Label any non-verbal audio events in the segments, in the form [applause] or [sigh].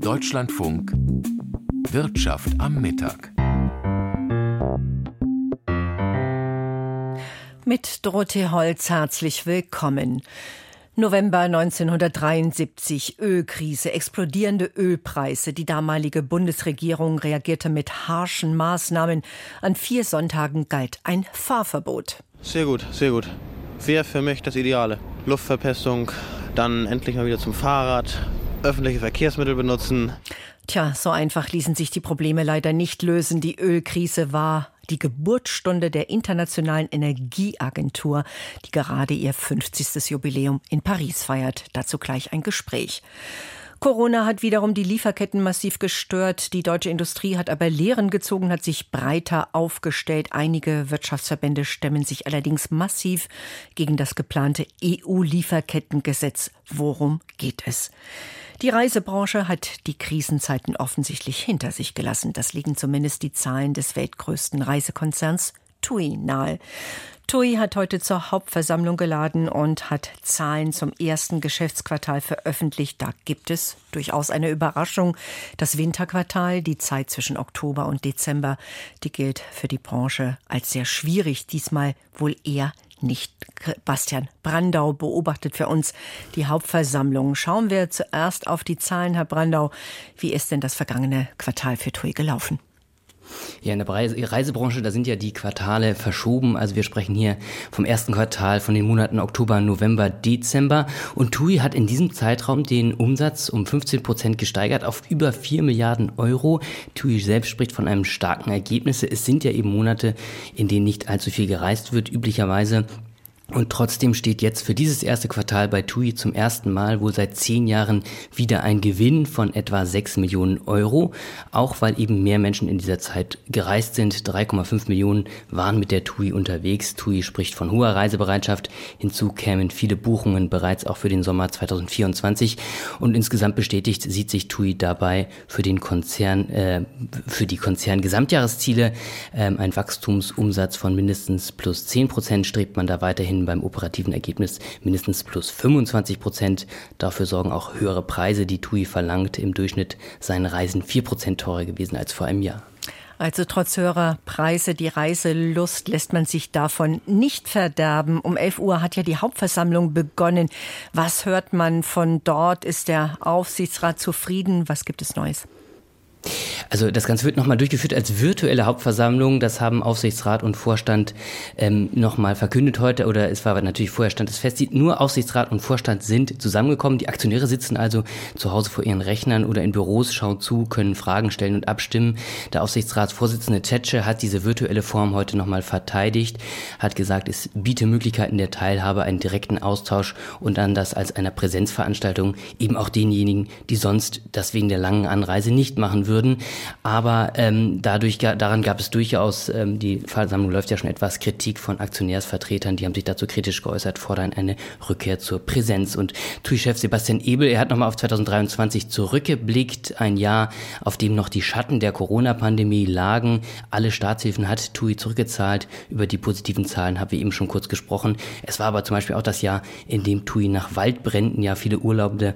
Deutschlandfunk Wirtschaft am Mittag. Mit Dorothee Holz herzlich willkommen. November 1973, Ölkrise, explodierende Ölpreise. Die damalige Bundesregierung reagierte mit harschen Maßnahmen. An vier Sonntagen galt ein Fahrverbot. Sehr gut, sehr gut. Wäre für mich das Ideale. Luftverpestung, dann endlich mal wieder zum Fahrrad, öffentliche Verkehrsmittel benutzen. Tja, so einfach ließen sich die Probleme leider nicht lösen. Die Ölkrise war die Geburtsstunde der Internationalen Energieagentur, die gerade ihr 50. Jubiläum in Paris feiert. Dazu gleich ein Gespräch. Corona hat wiederum die Lieferketten massiv gestört. Die deutsche Industrie hat aber Lehren gezogen, hat sich breiter aufgestellt. Einige Wirtschaftsverbände stemmen sich allerdings massiv gegen das geplante EU-Lieferkettengesetz. Worum geht es? Die Reisebranche hat die Krisenzeiten offensichtlich hinter sich gelassen. Das liegen zumindest die Zahlen des weltgrößten Reisekonzerns TUI nahe. TUI hat heute zur Hauptversammlung geladen und hat Zahlen zum ersten Geschäftsquartal veröffentlicht. Da gibt es durchaus eine Überraschung. Das Winterquartal, die Zeit zwischen Oktober und Dezember, die gilt für die Branche als sehr schwierig. Diesmal wohl eher nicht. Bastian Brandau beobachtet für uns die Hauptversammlung. Schauen wir zuerst auf die Zahlen, Herr Brandau. Wie ist denn das vergangene Quartal für TUI gelaufen? Ja, in der Reisebranche, da sind ja die Quartale verschoben. Also wir sprechen hier vom ersten Quartal von den Monaten Oktober, November, Dezember. Und TUI hat in diesem Zeitraum den Umsatz um 15 Prozent gesteigert auf über 4 Milliarden Euro. TUI selbst spricht von einem starken Ergebnis. Es sind ja eben Monate, in denen nicht allzu viel gereist wird, üblicherweise. Und trotzdem steht jetzt für dieses erste Quartal bei TUI zum ersten Mal wohl seit zehn Jahren wieder ein Gewinn von etwa sechs Millionen Euro, auch weil eben mehr Menschen in dieser Zeit gereist sind. 3,5 Millionen waren mit der TUI unterwegs. TUI spricht von hoher Reisebereitschaft. Hinzu kämen viele Buchungen bereits auch für den Sommer 2024. Und insgesamt bestätigt sieht sich TUI dabei für den Konzern, äh, für die Konzern-Gesamtjahresziele. Ähm, ein Wachstumsumsatz von mindestens plus 10 Prozent strebt man da weiterhin weiterhin beim operativen Ergebnis mindestens plus 25 Prozent. Dafür sorgen auch höhere Preise, die TUI verlangt. Im Durchschnitt seien Reisen 4 Prozent teurer gewesen als vor einem Jahr. Also trotz höherer Preise, die Reiselust lässt man sich davon nicht verderben. Um 11 Uhr hat ja die Hauptversammlung begonnen. Was hört man von dort? Ist der Aufsichtsrat zufrieden? Was gibt es Neues? Also das Ganze wird nochmal durchgeführt als virtuelle Hauptversammlung. Das haben Aufsichtsrat und Vorstand ähm, nochmal verkündet heute. Oder es war natürlich vorher stand es fest. Nur Aufsichtsrat und Vorstand sind zusammengekommen. Die Aktionäre sitzen also zu Hause vor ihren Rechnern oder in Büros, schauen zu, können Fragen stellen und abstimmen. Der Aufsichtsratsvorsitzende Tetsche hat diese virtuelle Form heute nochmal verteidigt, hat gesagt, es biete Möglichkeiten der Teilhabe, einen direkten Austausch und dann das als einer Präsenzveranstaltung eben auch denjenigen, die sonst das wegen der langen Anreise nicht machen würden würden. Aber ähm, dadurch, daran gab es durchaus, ähm, die Versammlung läuft ja schon etwas Kritik von Aktionärsvertretern, die haben sich dazu kritisch geäußert, fordern eine Rückkehr zur Präsenz. Und TUI-Chef Sebastian Ebel, er hat nochmal auf 2023 zurückgeblickt, ein Jahr, auf dem noch die Schatten der Corona-Pandemie lagen. Alle Staatshilfen hat TUI zurückgezahlt. Über die positiven Zahlen haben wir eben schon kurz gesprochen. Es war aber zum Beispiel auch das Jahr, in dem TUI nach Waldbränden ja viele Urlaubende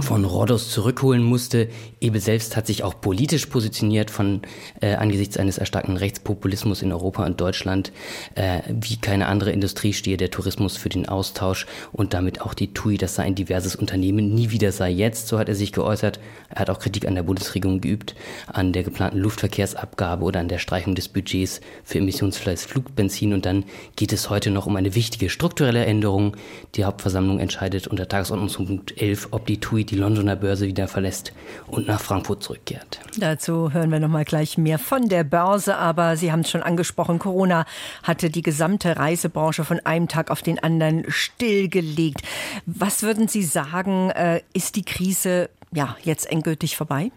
von Rhodos zurückholen musste. Ebel selbst hat sich auch politisch positioniert von äh, angesichts eines erstarkten Rechtspopulismus in Europa und Deutschland. Äh, wie keine andere Industrie stehe der Tourismus für den Austausch und damit auch die TUI, das sei ein diverses Unternehmen, nie wieder sei jetzt, so hat er sich geäußert. Er hat auch Kritik an der Bundesregierung geübt, an der geplanten Luftverkehrsabgabe oder an der Streichung des Budgets für emissionsfreies Flugbenzin. Und dann geht es heute noch um eine wichtige strukturelle Änderung. Die Hauptversammlung entscheidet unter Tagesordnungspunkt 11, ob die TUI TUI die Londoner Börse wieder verlässt und nach Frankfurt zurückkehrt. Dazu hören wir noch mal gleich mehr von der Börse, aber Sie haben es schon angesprochen, Corona hatte die gesamte Reisebranche von einem Tag auf den anderen stillgelegt. Was würden Sie sagen, äh, ist die Krise ja jetzt endgültig vorbei?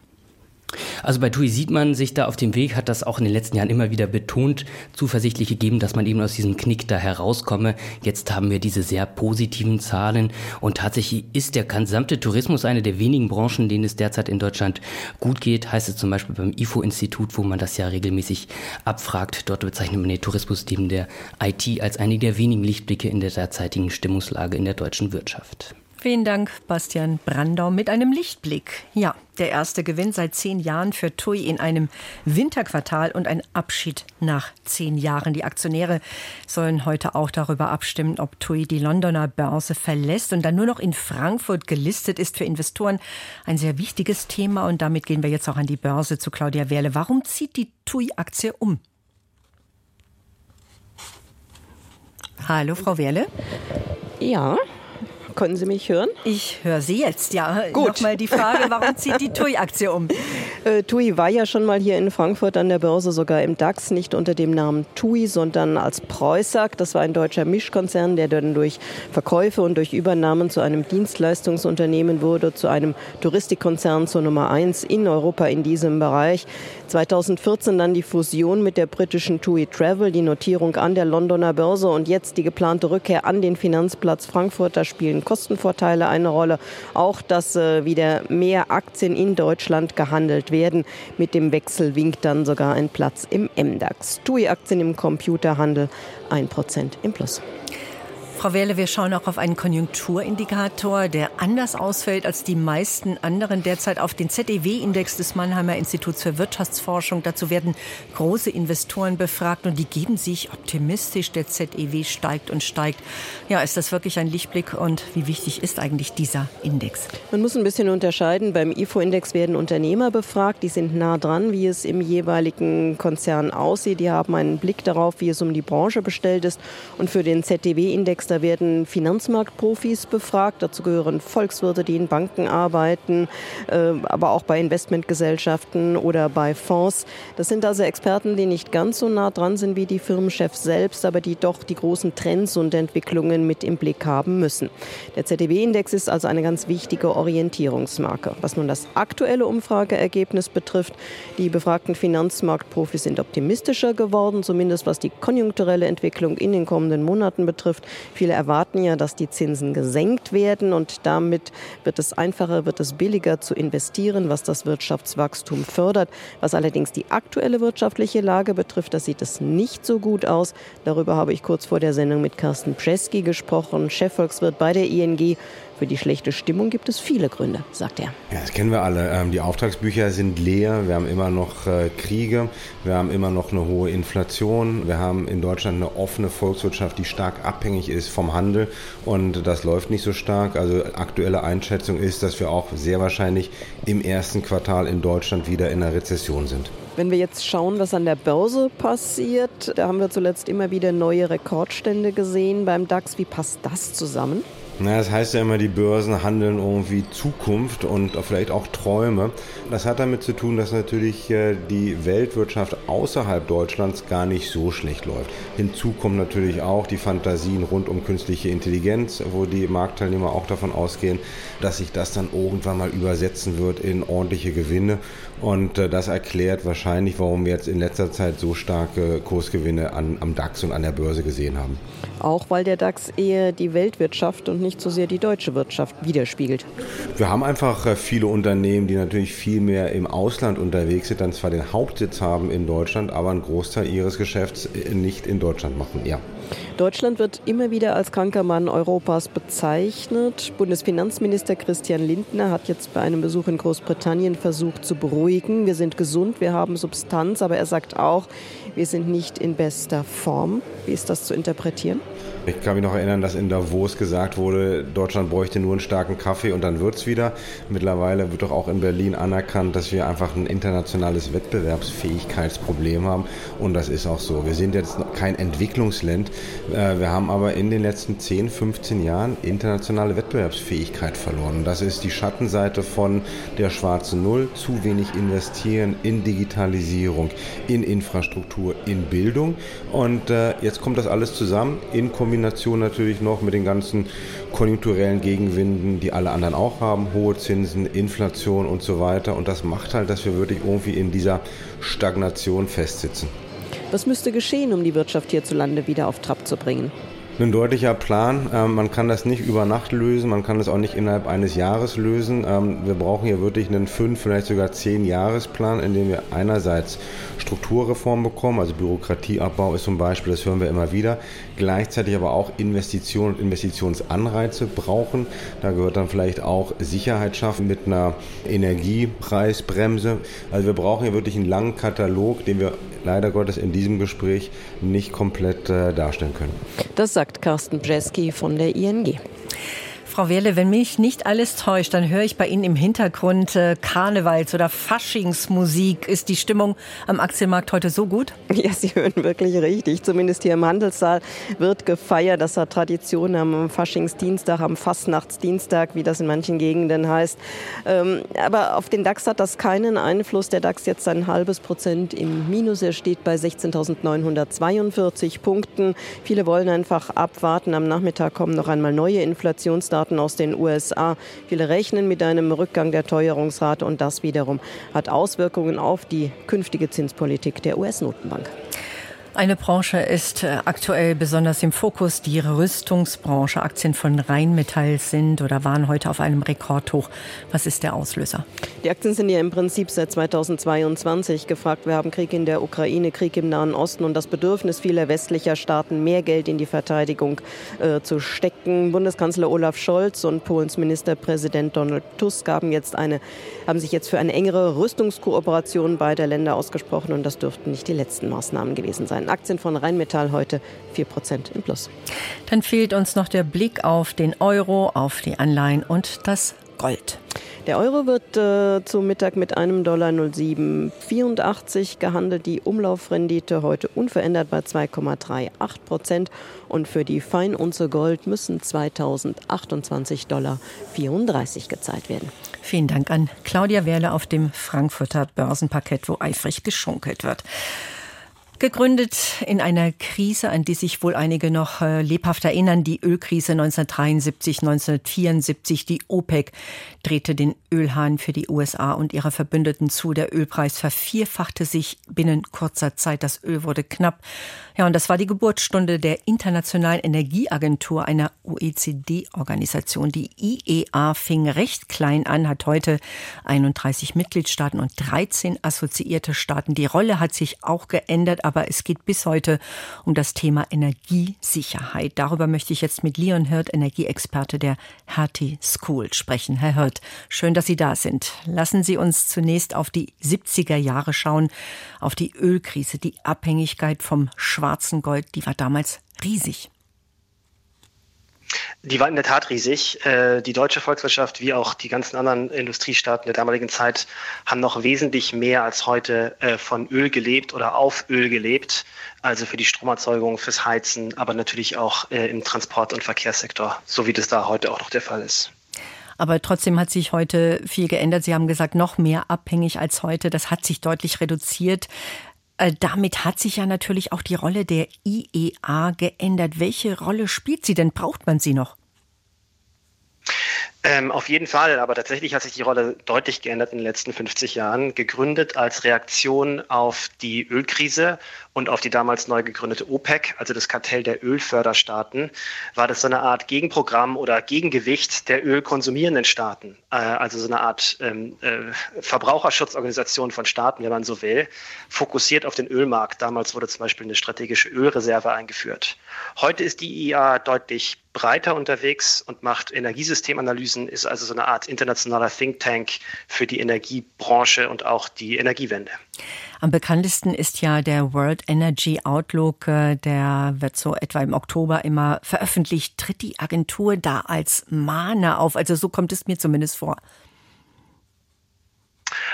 Also bei TUI sieht man sich da auf dem Weg, hat das auch in den letzten Jahren immer wieder betont, zuversichtlich gegeben, dass man eben aus diesem Knick da herauskomme. Jetzt haben wir diese sehr positiven Zahlen und tatsächlich ist der gesamte Tourismus eine der wenigen Branchen, denen es derzeit in Deutschland gut geht. Heißt es zum Beispiel beim IFO-Institut, wo man das ja regelmäßig abfragt. Dort bezeichnet man den Tourismus neben der IT als eine der wenigen Lichtblicke in der derzeitigen Stimmungslage in der deutschen Wirtschaft. Vielen Dank, Bastian Brandau, mit einem Lichtblick. Ja, der erste Gewinn seit zehn Jahren für TUI in einem Winterquartal und ein Abschied nach zehn Jahren. Die Aktionäre sollen heute auch darüber abstimmen, ob TUI die Londoner Börse verlässt und dann nur noch in Frankfurt gelistet ist. Für Investoren ein sehr wichtiges Thema. Und damit gehen wir jetzt auch an die Börse zu Claudia Wehrle. Warum zieht die TUI-Aktie um? Hallo, Frau Wehrle. Ja, können Sie mich hören? Ich höre Sie jetzt, ja. Gut. Nochmal die Frage, warum zieht die [laughs] TUI-Aktie um? Äh, TUI war ja schon mal hier in Frankfurt an der Börse, sogar im DAX, nicht unter dem Namen TUI, sondern als Preußack. Das war ein deutscher Mischkonzern, der dann durch Verkäufe und durch Übernahmen zu einem Dienstleistungsunternehmen wurde, zu einem Touristikkonzern zur Nummer eins in Europa in diesem Bereich. 2014 dann die Fusion mit der britischen TUI Travel, die Notierung an der Londoner Börse und jetzt die geplante Rückkehr an den Finanzplatz Frankfurt. Da spielen Kostenvorteile eine Rolle. Auch, dass äh, wieder mehr Aktien in Deutschland gehandelt werden. Mit dem Wechsel winkt dann sogar ein Platz im MDAX. TUI-Aktien im Computerhandel 1% im Plus. Frau Wehrle, wir schauen auch auf einen Konjunkturindikator, der anders ausfällt als die meisten anderen derzeit auf den ZEW-Index des Mannheimer Instituts für Wirtschaftsforschung. Dazu werden große Investoren befragt und die geben sich optimistisch. Der ZEW steigt und steigt. Ja, ist das wirklich ein Lichtblick und wie wichtig ist eigentlich dieser Index? Man muss ein bisschen unterscheiden. Beim IFO-Index werden Unternehmer befragt. Die sind nah dran, wie es im jeweiligen Konzern aussieht. Die haben einen Blick darauf, wie es um die Branche bestellt ist. Und für den ZEW-Index da werden Finanzmarktprofis befragt. Dazu gehören Volkswirte, die in Banken arbeiten, äh, aber auch bei Investmentgesellschaften oder bei Fonds. Das sind also Experten, die nicht ganz so nah dran sind wie die Firmenchefs selbst, aber die doch die großen Trends und Entwicklungen mit im Blick haben müssen. Der ZDW-Index ist also eine ganz wichtige Orientierungsmarke. Was nun das aktuelle Umfrageergebnis betrifft, die befragten Finanzmarktprofis sind optimistischer geworden, zumindest was die konjunkturelle Entwicklung in den kommenden Monaten betrifft. Viele erwarten ja, dass die Zinsen gesenkt werden und damit wird es einfacher, wird es billiger zu investieren, was das Wirtschaftswachstum fördert. Was allerdings die aktuelle wirtschaftliche Lage betrifft, das sieht es nicht so gut aus. Darüber habe ich kurz vor der Sendung mit Carsten Preski gesprochen, Chefvolkswirt bei der ING. Für die schlechte Stimmung gibt es viele Gründe, sagt er. Ja, das kennen wir alle. Ähm, die Auftragsbücher sind leer. Wir haben immer noch äh, Kriege. Wir haben immer noch eine hohe Inflation. Wir haben in Deutschland eine offene Volkswirtschaft, die stark abhängig ist vom Handel. Und das läuft nicht so stark. Also aktuelle Einschätzung ist, dass wir auch sehr wahrscheinlich im ersten Quartal in Deutschland wieder in einer Rezession sind. Wenn wir jetzt schauen, was an der Börse passiert, da haben wir zuletzt immer wieder neue Rekordstände gesehen beim DAX. Wie passt das zusammen? Na, das heißt ja immer, die Börsen handeln irgendwie Zukunft und vielleicht auch Träume. Das hat damit zu tun, dass natürlich äh, die Weltwirtschaft außerhalb Deutschlands gar nicht so schlecht läuft. Hinzu kommen natürlich auch die Fantasien rund um künstliche Intelligenz, wo die Marktteilnehmer auch davon ausgehen, dass sich das dann irgendwann mal übersetzen wird in ordentliche Gewinne. Und äh, das erklärt wahrscheinlich, warum wir jetzt in letzter Zeit so starke Kursgewinne an, am DAX und an der Börse gesehen haben. Auch weil der DAX eher die Weltwirtschaft und nicht so sehr die deutsche Wirtschaft widerspiegelt. Wir haben einfach äh, viele Unternehmen, die natürlich viel mehr im Ausland unterwegs sind, dann zwar den Hauptsitz haben in Deutschland, aber einen Großteil ihres Geschäfts äh, nicht in Deutschland machen. Ja. Deutschland wird immer wieder als kranker Mann Europas bezeichnet. Bundesfinanzminister Christian Lindner hat jetzt bei einem Besuch in Großbritannien versucht zu beruhigen. Wir sind gesund, wir haben Substanz, aber er sagt auch, wir sind nicht in bester Form. Wie ist das zu interpretieren? Ich kann mich noch erinnern, dass in Davos gesagt wurde, Deutschland bräuchte nur einen starken Kaffee und dann wird es wieder. Mittlerweile wird doch auch in Berlin anerkannt, dass wir einfach ein internationales Wettbewerbsfähigkeitsproblem haben. Und das ist auch so. Wir sind jetzt kein Entwicklungsland. Äh, wir haben aber in den letzten 10, 15 Jahren internationale Wettbewerbsfähigkeit verloren. Das ist die Schattenseite von der schwarzen Null. Zu wenig investieren in Digitalisierung, in Infrastruktur, in Bildung. Und äh, jetzt kommt das alles zusammen in Kombination natürlich noch mit den ganzen konjunkturellen Gegenwinden, die alle anderen auch haben, hohe Zinsen, Inflation und so weiter. Und das macht halt, dass wir wirklich irgendwie in dieser Stagnation festsitzen. Was müsste geschehen, um die Wirtschaft hierzulande wieder auf Trab zu bringen? Ein deutlicher Plan. Ähm, man kann das nicht über Nacht lösen, man kann das auch nicht innerhalb eines Jahres lösen. Ähm, wir brauchen hier wirklich einen fünf, vielleicht sogar zehn Jahresplan, in dem wir einerseits Strukturreform bekommen, also Bürokratieabbau ist zum Beispiel, das hören wir immer wieder, gleichzeitig aber auch Investitionen und Investitionsanreize brauchen. Da gehört dann vielleicht auch Sicherheit schaffen mit einer Energiepreisbremse. Also wir brauchen hier wirklich einen langen Katalog, den wir leider Gottes in diesem Gespräch nicht komplett äh, darstellen können. Das sagt Carsten Bjeski von der ING. Frau Wehrle, wenn mich nicht alles täuscht, dann höre ich bei Ihnen im Hintergrund äh, Karnevals- oder Faschingsmusik. Ist die Stimmung am Aktienmarkt heute so gut? Ja, Sie hören wirklich richtig. Zumindest hier im Handelssaal wird gefeiert. Das hat Tradition am Faschingsdienstag, am Fastnachtsdienstag, wie das in manchen Gegenden heißt. Ähm, aber auf den DAX hat das keinen Einfluss. Der DAX jetzt ein halbes Prozent im Minus. Er steht bei 16.942 Punkten. Viele wollen einfach abwarten. Am Nachmittag kommen noch einmal neue Inflationsdaten Daten aus den USA. Viele rechnen mit einem Rückgang der Teuerungsrate und das wiederum hat Auswirkungen auf die künftige Zinspolitik der US-Notenbank. Eine Branche ist äh, aktuell besonders im Fokus. Die Rüstungsbranche. Aktien von Rheinmetall sind oder waren heute auf einem Rekordhoch. Was ist der Auslöser? Die Aktien sind ja im Prinzip seit 2022 gefragt. Wir haben Krieg in der Ukraine, Krieg im Nahen Osten und das Bedürfnis vieler westlicher Staaten, mehr Geld in die Verteidigung äh, zu stecken. Bundeskanzler Olaf Scholz und Polens Ministerpräsident Donald Tusk haben, jetzt eine, haben sich jetzt für eine engere Rüstungskooperation beider Länder ausgesprochen und das dürften nicht die letzten Maßnahmen gewesen sein. Aktien von Rheinmetall heute 4% im Plus. Dann fehlt uns noch der Blick auf den Euro, auf die Anleihen und das Gold. Der Euro wird äh, zum Mittag mit einem Dollar 0784 gehandelt. Die Umlaufrendite heute unverändert bei 2,38 Prozent. Und für die Feinunze Gold müssen 2028 Dollar 34 gezahlt werden. Vielen Dank an Claudia Werle auf dem Frankfurter Börsenparkett, wo eifrig geschunkelt wird. Gegründet in einer Krise, an die sich wohl einige noch äh, lebhaft erinnern, die Ölkrise 1973, 1974. Die OPEC drehte den Ölhahn für die USA und ihre Verbündeten zu. Der Ölpreis vervierfachte sich binnen kurzer Zeit. Das Öl wurde knapp. Ja, und das war die Geburtsstunde der Internationalen Energieagentur, einer OECD-Organisation. Die IEA fing recht klein an, hat heute 31 Mitgliedstaaten und 13 assoziierte Staaten. Die Rolle hat sich auch geändert aber es geht bis heute um das Thema Energiesicherheit. Darüber möchte ich jetzt mit Leon Hirt, Energieexperte der Hertie School, sprechen. Herr Hirt, schön, dass Sie da sind. Lassen Sie uns zunächst auf die 70er Jahre schauen, auf die Ölkrise, die Abhängigkeit vom schwarzen Gold, die war damals riesig. Die war in der Tat riesig. Äh, die deutsche Volkswirtschaft wie auch die ganzen anderen Industriestaaten der damaligen Zeit haben noch wesentlich mehr als heute äh, von Öl gelebt oder auf Öl gelebt. Also für die Stromerzeugung, fürs Heizen, aber natürlich auch äh, im Transport- und Verkehrssektor, so wie das da heute auch noch der Fall ist. Aber trotzdem hat sich heute viel geändert. Sie haben gesagt, noch mehr abhängig als heute. Das hat sich deutlich reduziert. Äh, damit hat sich ja natürlich auch die Rolle der IEA geändert. Welche Rolle spielt sie denn? Braucht man sie noch? Ähm, auf jeden Fall, aber tatsächlich hat sich die Rolle deutlich geändert in den letzten 50 Jahren. Gegründet als Reaktion auf die Ölkrise und auf die damals neu gegründete OPEC, also das Kartell der Ölförderstaaten, war das so eine Art Gegenprogramm oder Gegengewicht der ölkonsumierenden Staaten. Äh, also so eine Art ähm, äh, Verbraucherschutzorganisation von Staaten, wenn man so will, fokussiert auf den Ölmarkt. Damals wurde zum Beispiel eine strategische Ölreserve eingeführt. Heute ist die IEA deutlich breiter unterwegs und macht Energiesystemanalysen, ist also so eine Art internationaler Think Tank für die Energiebranche und auch die Energiewende. Am bekanntesten ist ja der World Energy Outlook, äh, der wird so etwa im Oktober immer veröffentlicht. Tritt die Agentur da als Mahner auf? Also so kommt es mir zumindest vor.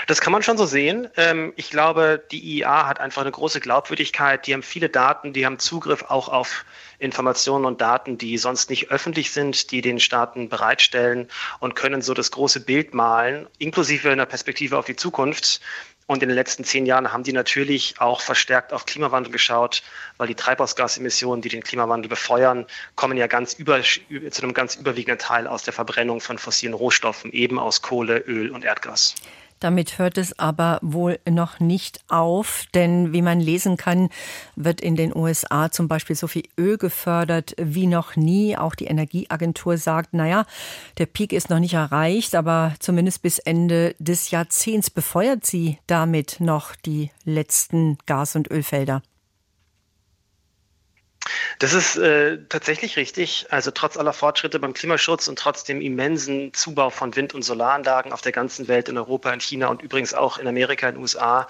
Das kann man schon so sehen. Ähm, ich glaube, die IEA hat einfach eine große Glaubwürdigkeit. Die haben viele Daten, die haben Zugriff auch auf Informationen und Daten, die sonst nicht öffentlich sind, die den Staaten bereitstellen und können so das große Bild malen, inklusive einer Perspektive auf die Zukunft. Und in den letzten zehn Jahren haben die natürlich auch verstärkt auf Klimawandel geschaut, weil die Treibhausgasemissionen, die den Klimawandel befeuern, kommen ja ganz über, zu einem ganz überwiegenden Teil aus der Verbrennung von fossilen Rohstoffen, eben aus Kohle, Öl und Erdgas. Damit hört es aber wohl noch nicht auf, denn wie man lesen kann, wird in den USA zum Beispiel so viel Öl gefördert wie noch nie. Auch die Energieagentur sagt, naja, der Peak ist noch nicht erreicht, aber zumindest bis Ende des Jahrzehnts befeuert sie damit noch die letzten Gas- und Ölfelder. Das ist äh, tatsächlich richtig. Also trotz aller Fortschritte beim Klimaschutz und trotz dem immensen Zubau von Wind- und Solaranlagen auf der ganzen Welt, in Europa, in China und übrigens auch in Amerika, in den USA,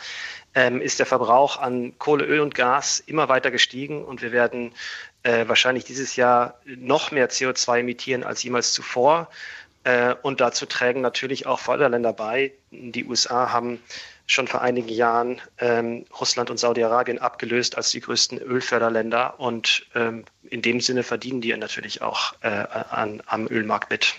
ähm, ist der Verbrauch an Kohle, Öl und Gas immer weiter gestiegen und wir werden äh, wahrscheinlich dieses Jahr noch mehr CO2 emittieren als jemals zuvor. Äh, und dazu trägen natürlich auch Förderländer bei. Die USA haben schon vor einigen Jahren ähm, Russland und Saudi-Arabien abgelöst als die größten Ölförderländer. Und ähm, in dem Sinne verdienen die natürlich auch äh, an, am Ölmarkt mit.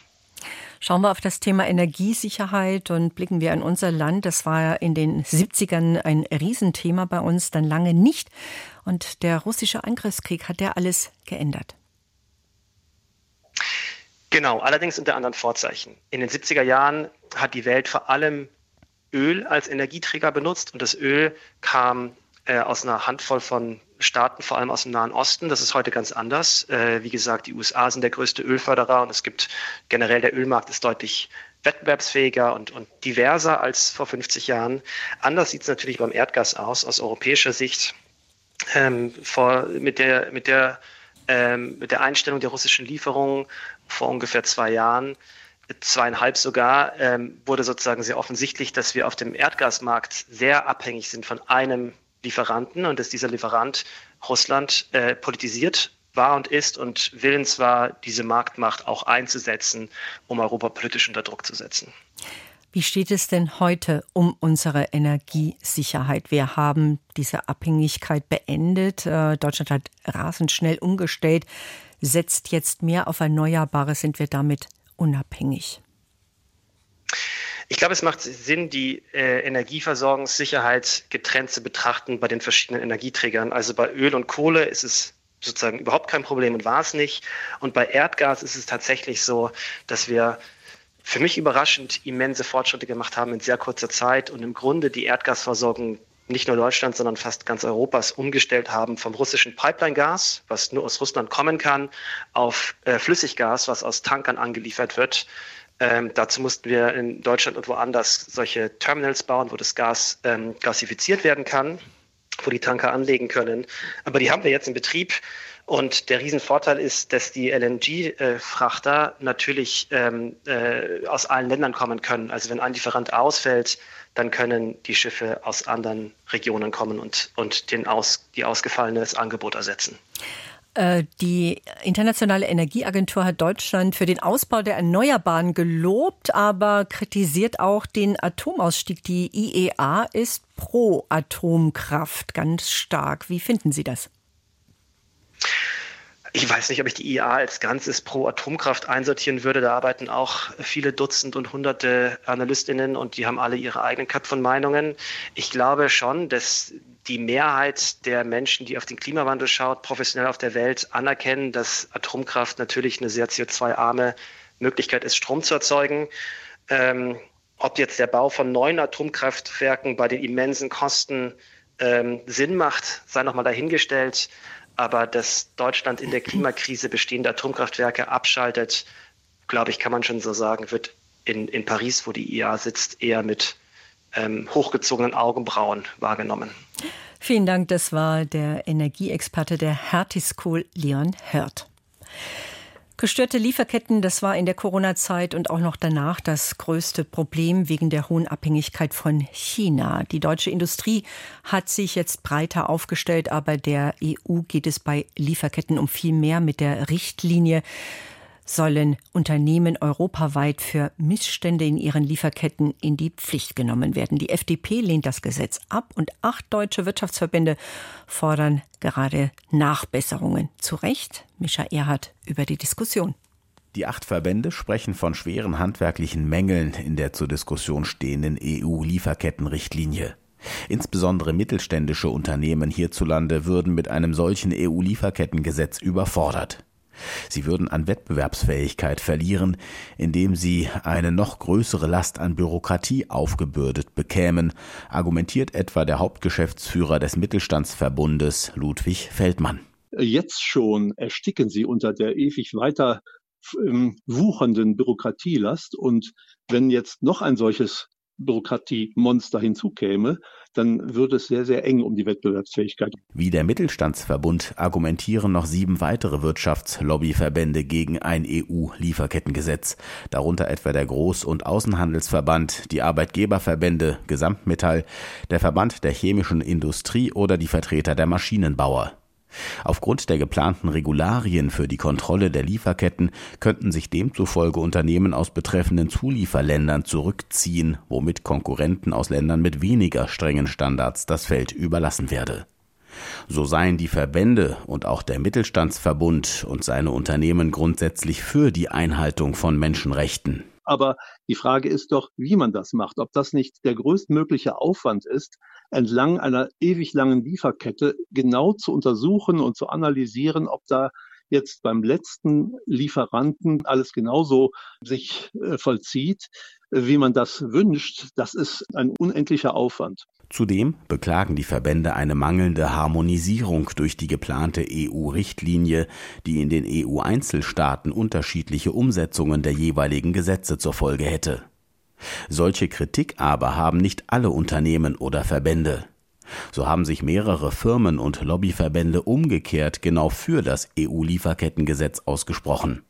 Schauen wir auf das Thema Energiesicherheit und blicken wir in unser Land. Das war in den 70ern ein Riesenthema bei uns, dann lange nicht. Und der russische Angriffskrieg hat der alles geändert. Genau, allerdings unter anderen Vorzeichen. In den 70er Jahren hat die Welt vor allem Öl als Energieträger benutzt und das Öl kam äh, aus einer Handvoll von Staaten, vor allem aus dem Nahen Osten. Das ist heute ganz anders. Äh, wie gesagt, die USA sind der größte Ölförderer und es gibt generell der Ölmarkt ist deutlich wettbewerbsfähiger und, und diverser als vor 50 Jahren. Anders sieht es natürlich beim Erdgas aus, aus europäischer Sicht. Ähm, vor, mit, der, mit, der, ähm, mit der Einstellung der russischen Lieferungen vor ungefähr zwei Jahren zweieinhalb sogar, ähm, wurde sozusagen sehr offensichtlich, dass wir auf dem Erdgasmarkt sehr abhängig sind von einem Lieferanten und dass dieser Lieferant Russland äh, politisiert war und ist und willens war, diese Marktmacht auch einzusetzen, um Europa politisch unter Druck zu setzen. Wie steht es denn heute um unsere Energiesicherheit? Wir haben diese Abhängigkeit beendet. Äh, Deutschland hat rasend schnell umgestellt, setzt jetzt mehr auf Erneuerbare. Sind wir damit unabhängig? Ich glaube, es macht Sinn, die äh, Energieversorgungssicherheit getrennt zu betrachten bei den verschiedenen Energieträgern. Also bei Öl und Kohle ist es sozusagen überhaupt kein Problem und war es nicht. Und bei Erdgas ist es tatsächlich so, dass wir für mich überraschend immense Fortschritte gemacht haben in sehr kurzer Zeit und im Grunde die Erdgasversorgung nicht nur Deutschland, sondern fast ganz Europas umgestellt haben vom russischen Pipeline-Gas, was nur aus Russland kommen kann, auf äh, Flüssiggas, was aus Tankern angeliefert wird. Ähm, dazu mussten wir in Deutschland und woanders solche Terminals bauen, wo das Gas ähm, gasifiziert werden kann, wo die Tanker anlegen können. Aber die haben wir jetzt in Betrieb. Und der Riesenvorteil ist, dass die LNG-Frachter natürlich ähm, äh, aus allen Ländern kommen können. Also wenn ein Lieferant ausfällt, dann können die Schiffe aus anderen Regionen kommen und, und den aus, die ausgefallenes Angebot ersetzen. Äh, die Internationale Energieagentur hat Deutschland für den Ausbau der Erneuerbaren gelobt, aber kritisiert auch den Atomausstieg. Die IEA ist pro Atomkraft ganz stark. Wie finden Sie das? Ich weiß nicht, ob ich die IEA als Ganzes pro Atomkraft einsortieren würde. Da arbeiten auch viele Dutzend und hunderte Analystinnen und die haben alle ihre eigenen Cut von Meinungen. Ich glaube schon, dass die Mehrheit der Menschen, die auf den Klimawandel schaut, professionell auf der Welt anerkennen, dass Atomkraft natürlich eine sehr CO2-arme Möglichkeit ist, Strom zu erzeugen. Ähm, ob jetzt der Bau von neuen Atomkraftwerken bei den immensen Kosten ähm, Sinn macht, sei nochmal dahingestellt. Aber dass Deutschland in der Klimakrise bestehende Atomkraftwerke abschaltet, glaube ich, kann man schon so sagen, wird in, in Paris, wo die IA sitzt, eher mit ähm, hochgezogenen Augenbrauen wahrgenommen. Vielen Dank, das war der Energieexperte der Hertie School, Leon Hört. Gestörte Lieferketten, das war in der Corona-Zeit und auch noch danach das größte Problem wegen der hohen Abhängigkeit von China. Die deutsche Industrie hat sich jetzt breiter aufgestellt, aber der EU geht es bei Lieferketten um viel mehr mit der Richtlinie sollen Unternehmen europaweit für Missstände in ihren Lieferketten in die Pflicht genommen werden. Die FDP lehnt das Gesetz ab und acht deutsche Wirtschaftsverbände fordern gerade Nachbesserungen. Zu Recht, Mischa Erhardt über die Diskussion. Die acht Verbände sprechen von schweren handwerklichen Mängeln in der zur Diskussion stehenden EU-Lieferkettenrichtlinie. Insbesondere mittelständische Unternehmen hierzulande würden mit einem solchen EU-Lieferkettengesetz überfordert. Sie würden an Wettbewerbsfähigkeit verlieren, indem sie eine noch größere Last an Bürokratie aufgebürdet bekämen, argumentiert etwa der Hauptgeschäftsführer des Mittelstandsverbundes Ludwig Feldmann. Jetzt schon ersticken sie unter der ewig weiter ähm, wuchernden Bürokratielast. Und wenn jetzt noch ein solches Bürokratiemonster hinzukäme, dann würde es sehr, sehr eng um die Wettbewerbsfähigkeit. Wie der Mittelstandsverbund argumentieren noch sieben weitere Wirtschaftslobbyverbände gegen ein EU-Lieferkettengesetz, darunter etwa der Groß- und Außenhandelsverband, die Arbeitgeberverbände, Gesamtmetall, der Verband der chemischen Industrie oder die Vertreter der Maschinenbauer. Aufgrund der geplanten Regularien für die Kontrolle der Lieferketten könnten sich demzufolge Unternehmen aus betreffenden Zulieferländern zurückziehen, womit Konkurrenten aus Ländern mit weniger strengen Standards das Feld überlassen werde. So seien die Verbände und auch der Mittelstandsverbund und seine Unternehmen grundsätzlich für die Einhaltung von Menschenrechten. Aber die Frage ist doch, wie man das macht. Ob das nicht der größtmögliche Aufwand ist, entlang einer ewig langen Lieferkette genau zu untersuchen und zu analysieren, ob da jetzt beim letzten Lieferanten alles genauso sich äh, vollzieht, wie man das wünscht. Das ist ein unendlicher Aufwand. Zudem beklagen die Verbände eine mangelnde Harmonisierung durch die geplante EU-Richtlinie, die in den EU-Einzelstaaten unterschiedliche Umsetzungen der jeweiligen Gesetze zur Folge hätte. Solche Kritik aber haben nicht alle Unternehmen oder Verbände. So haben sich mehrere Firmen und Lobbyverbände umgekehrt genau für das EU-Lieferkettengesetz ausgesprochen.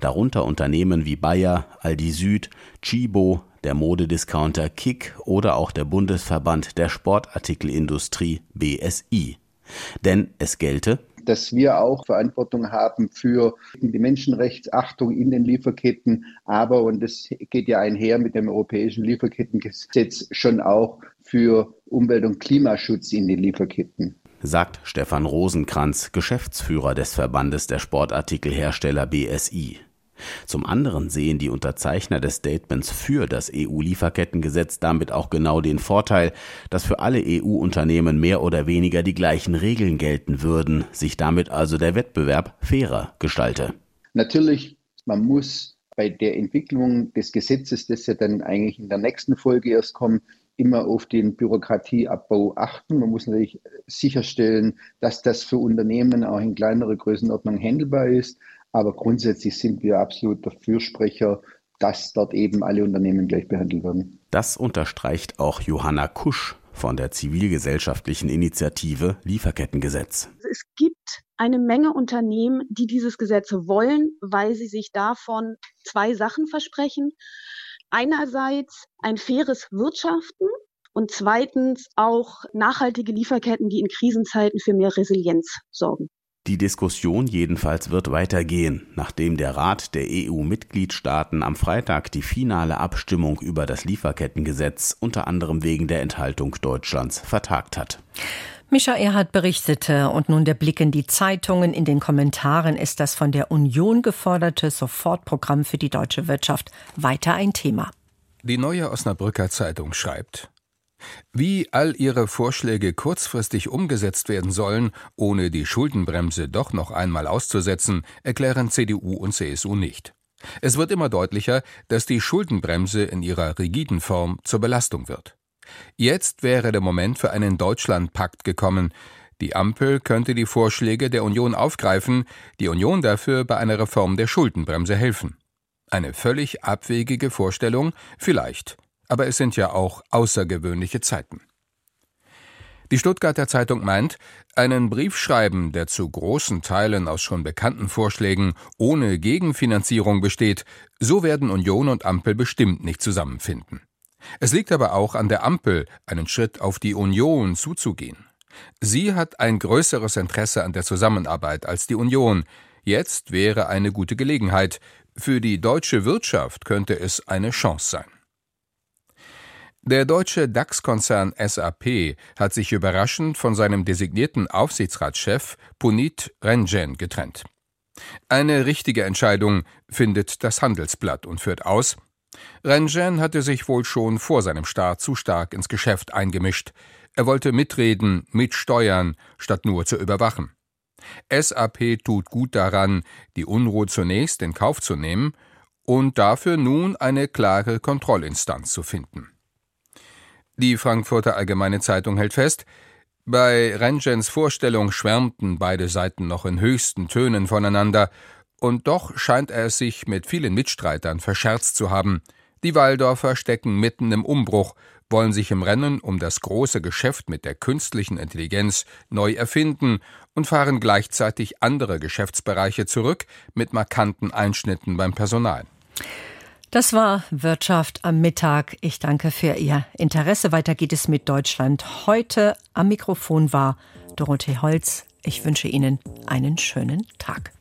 Darunter Unternehmen wie Bayer, Aldi Süd, Chibo, der Modediscounter Kick oder auch der Bundesverband der Sportartikelindustrie BSI. Denn es gelte, dass wir auch Verantwortung haben für die Menschenrechtsachtung in den Lieferketten, aber, und das geht ja einher mit dem europäischen Lieferkettengesetz, schon auch für Umwelt- und Klimaschutz in den Lieferketten sagt Stefan Rosenkranz, Geschäftsführer des Verbandes der Sportartikelhersteller BSI. Zum anderen sehen die Unterzeichner des Statements für das EU-Lieferkettengesetz damit auch genau den Vorteil, dass für alle EU-Unternehmen mehr oder weniger die gleichen Regeln gelten würden, sich damit also der Wettbewerb fairer gestalte. Natürlich, man muss bei der Entwicklung des Gesetzes, das ja dann eigentlich in der nächsten Folge erst kommt, immer auf den Bürokratieabbau achten. Man muss natürlich sicherstellen, dass das für Unternehmen auch in kleinerer Größenordnung handelbar ist. Aber grundsätzlich sind wir absolut der Fürsprecher, dass dort eben alle Unternehmen gleich behandelt werden. Das unterstreicht auch Johanna Kusch von der zivilgesellschaftlichen Initiative Lieferkettengesetz. Es gibt eine Menge Unternehmen, die dieses Gesetz wollen, weil sie sich davon zwei Sachen versprechen. Einerseits ein faires Wirtschaften und zweitens auch nachhaltige Lieferketten, die in Krisenzeiten für mehr Resilienz sorgen. Die Diskussion jedenfalls wird weitergehen, nachdem der Rat der EU-Mitgliedstaaten am Freitag die finale Abstimmung über das Lieferkettengesetz unter anderem wegen der Enthaltung Deutschlands vertagt hat. Mischa Erhard berichtete und nun der Blick in die Zeitungen. In den Kommentaren ist das von der Union geforderte Sofortprogramm für die deutsche Wirtschaft weiter ein Thema. Die neue Osnabrücker Zeitung schreibt, wie all ihre Vorschläge kurzfristig umgesetzt werden sollen, ohne die Schuldenbremse doch noch einmal auszusetzen, erklären CDU und CSU nicht. Es wird immer deutlicher, dass die Schuldenbremse in ihrer rigiden Form zur Belastung wird. Jetzt wäre der Moment für einen Deutschlandpakt gekommen. Die Ampel könnte die Vorschläge der Union aufgreifen, die Union dafür bei einer Reform der Schuldenbremse helfen. Eine völlig abwegige Vorstellung, vielleicht, aber es sind ja auch außergewöhnliche Zeiten. Die Stuttgarter Zeitung meint, einen Brief schreiben, der zu großen Teilen aus schon bekannten Vorschlägen ohne Gegenfinanzierung besteht, so werden Union und Ampel bestimmt nicht zusammenfinden. Es liegt aber auch an der Ampel, einen Schritt auf die Union zuzugehen. Sie hat ein größeres Interesse an der Zusammenarbeit als die Union. Jetzt wäre eine gute Gelegenheit. Für die deutsche Wirtschaft könnte es eine Chance sein. Der deutsche DAX-Konzern SAP hat sich überraschend von seinem designierten Aufsichtsratschef Punit Renjen getrennt. Eine richtige Entscheidung findet das Handelsblatt und führt aus, Renjen hatte sich wohl schon vor seinem Start zu stark ins Geschäft eingemischt. Er wollte mitreden, mitsteuern, statt nur zu überwachen. SAP tut gut daran, die Unruhe zunächst in Kauf zu nehmen und dafür nun eine klare Kontrollinstanz zu finden. Die Frankfurter Allgemeine Zeitung hält fest, bei Rengens Vorstellung schwärmten beide Seiten noch in höchsten Tönen voneinander, und doch scheint er es sich mit vielen Mitstreitern verscherzt zu haben. Die Waldorfer stecken mitten im Umbruch, wollen sich im Rennen um das große Geschäft mit der künstlichen Intelligenz neu erfinden und fahren gleichzeitig andere Geschäftsbereiche zurück mit markanten Einschnitten beim Personal. Das war Wirtschaft am Mittag. Ich danke für Ihr Interesse. Weiter geht es mit Deutschland. Heute am Mikrofon war Dorothee Holz. Ich wünsche Ihnen einen schönen Tag.